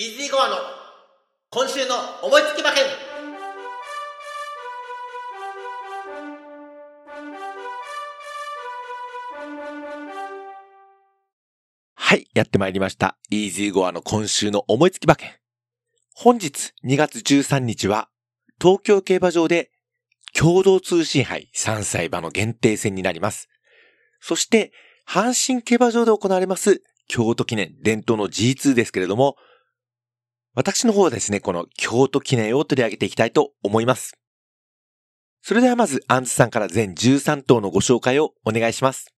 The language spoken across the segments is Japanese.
イージーゴアの今週の思いつき馬券はい、やってまいりました。イージーゴアの今週の思いつき馬券。本日2月13日は東京競馬場で共同通信杯3歳馬の限定戦になります。そして阪神競馬場で行われます京都記念伝統の G2 ですけれども、私の方はですね、この京都記念を取り上げていきたいと思います。それではまず、アンズさんから全13頭のご紹介をお願いします。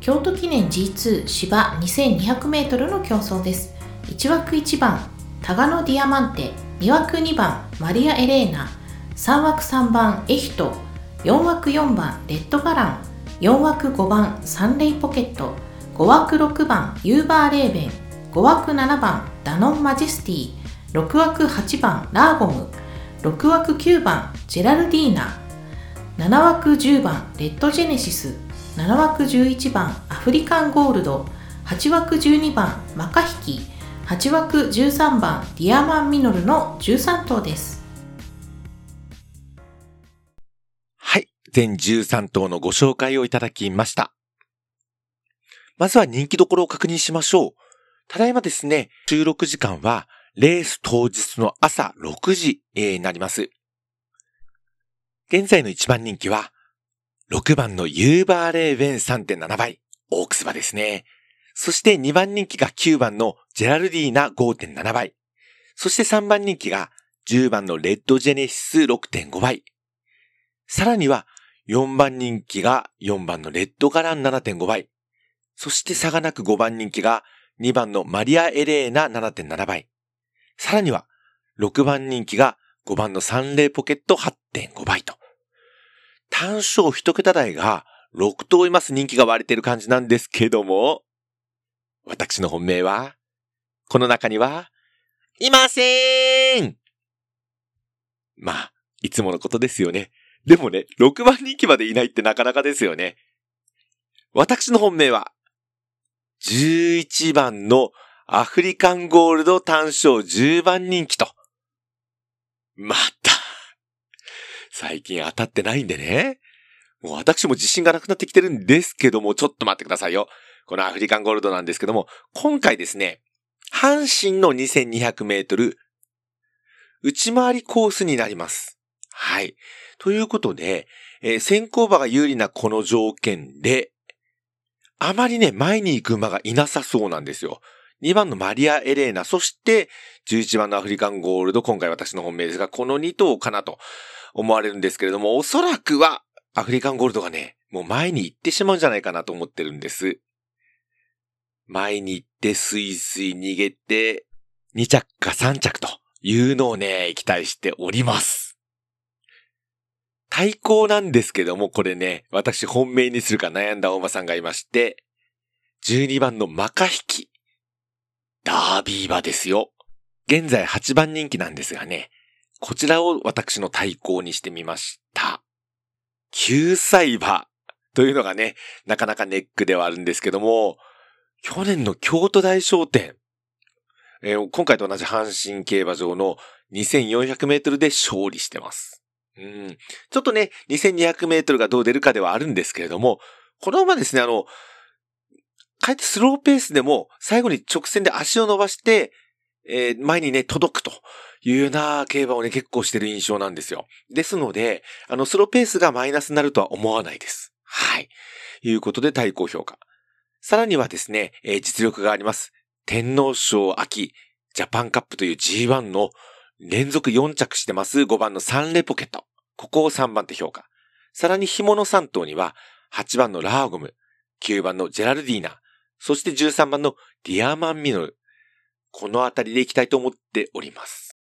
京都記念 G2 芝 2200m の競争です1枠1番タガノディアマンテ2枠2番マリア・エレーナ3枠3番エヒト4枠4番レッドガラン4枠5番サンレイポケット5枠6番ユーバーレーベン5枠7番ダノンマジェスティ6枠8番ラーゴム6枠9番ジェラルディーナ7枠10番レッドジェネシス7枠11番アフリカンゴールド8枠12番マカヒキ8枠13番ディアマンミノルの13頭ですはい。全13頭のご紹介をいただきました。まずは人気どころを確認しましょう。ただいまですね、収録時間はレース当日の朝6時になります。現在の一番人気は、6番のユーバーレーベン3.7倍、オークス馬ですね。そして2番人気が9番のジェラルディーナ5.7倍。そして3番人気が10番のレッドジェネシス6.5倍。さらには4番人気が4番のレッドガラン7.5倍。そして差がなく5番人気が2番のマリア・エレーナ7.7倍。さらには6番人気が5番のサンレイポケット8.5倍と。単勝一桁台が6頭います人気が割れてる感じなんですけども、私の本命は、この中には、いませんまあ、いつものことですよね。でもね、6番人気までいないってなかなかですよね。私の本命は、11番のアフリカンゴールド単勝10番人気と。また、最近当たってないんでね。もう私も自信がなくなってきてるんですけども、ちょっと待ってくださいよ。このアフリカンゴールドなんですけども、今回ですね、阪神の2200メートル、内回りコースになります。はい。ということで、えー先行馬が有利なこの条件で、あまりね、前に行く馬がいなさそうなんですよ。2番のマリア・エレーナ、そして11番のアフリカンゴールド、今回私の本命ですが、この2頭かなと思われるんですけれども、おそらくはアフリカンゴールドがね、もう前に行ってしまうんじゃないかなと思ってるんです。前に行ってスイスイ逃げて、2着か3着というのをね、期待しております。対抗なんですけども、これね、私本命にするか悩んだお馬さんがいまして、12番のマカヒキ。ダービー馬ですよ。現在8番人気なんですがね、こちらを私の対抗にしてみました。9歳馬というのがね、なかなかネックではあるんですけども、去年の京都大商店、えー今回と同じ阪神競馬場の2400メートルで勝利してます。うん。ちょっとね、2200メートルがどう出るかではあるんですけれども、この馬ですね、あの、かえってスローペースでも最後に直線で足を伸ばして、えー前にね、届くというような競馬をね、結構してる印象なんですよ。ですので、あの、スローペースがマイナスになるとは思わないです。はい。いうことで対抗評価。さらにはですね、えー実力があります。天皇賞秋ジャパンカップという G1 の連続4着してます5番のサンレポケット。ここを3番手評価。さらに紐の3頭には8番のラーゴム、9番のジェラルディーナ、そして13番のディアマンミノル。このあたりでいきたいと思っております。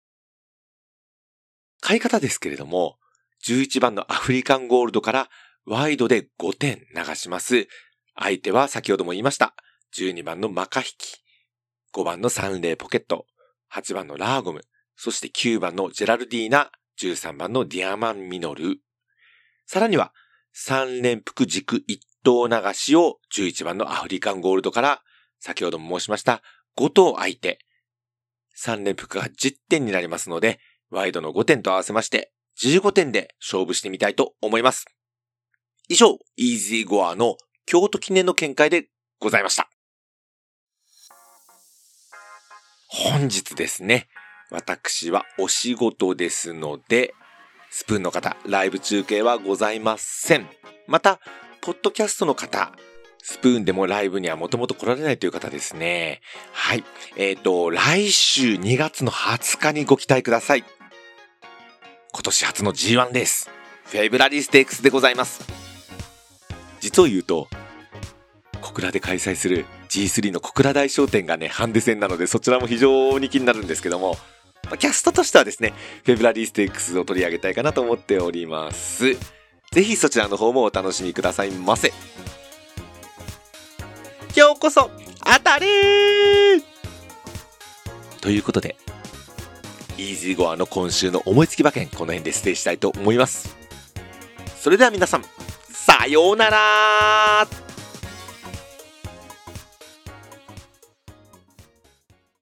買い方ですけれども、11番のアフリカンゴールドからワイドで5点流します。相手は先ほども言いました。12番のマカヒキ、5番のサンレイポケット、8番のラーゴム、そして9番のジェラルディーナ、13番のディアマンミノル。さらには、3連複軸1頭流しを11番のアフリカンゴールドから、先ほども申しました、5頭空いて、3連複が10点になりますので、ワイドの5点と合わせまして、15点で勝負してみたいと思います。以上、イージーゴアの京都記念の見解でございました。本日ですね、私はお仕事ですので、スプーンの方、ライブ中継はございません。また、ポッドキャストの方、スプーンでもライブにはもともと来られないという方ですね。はい。えっ、ー、と、来週2月の20日にご期待ください。今年初の G1 レース、フェブラリーステークスでございます。実を言うと、小倉で開催する G3 の小倉大商店がね、ハンデ戦なので、そちらも非常に気になるんですけども、キャストとしてはですね、フェブラリーステークスを取り上げたいかなと思っております。ぜひそちらの方もお楽しみくださいませ。今日こそ当たりということで、イージーゴアの今週の思いつき馬券、この辺でステイしたいと思います。それでは皆さん、さようなら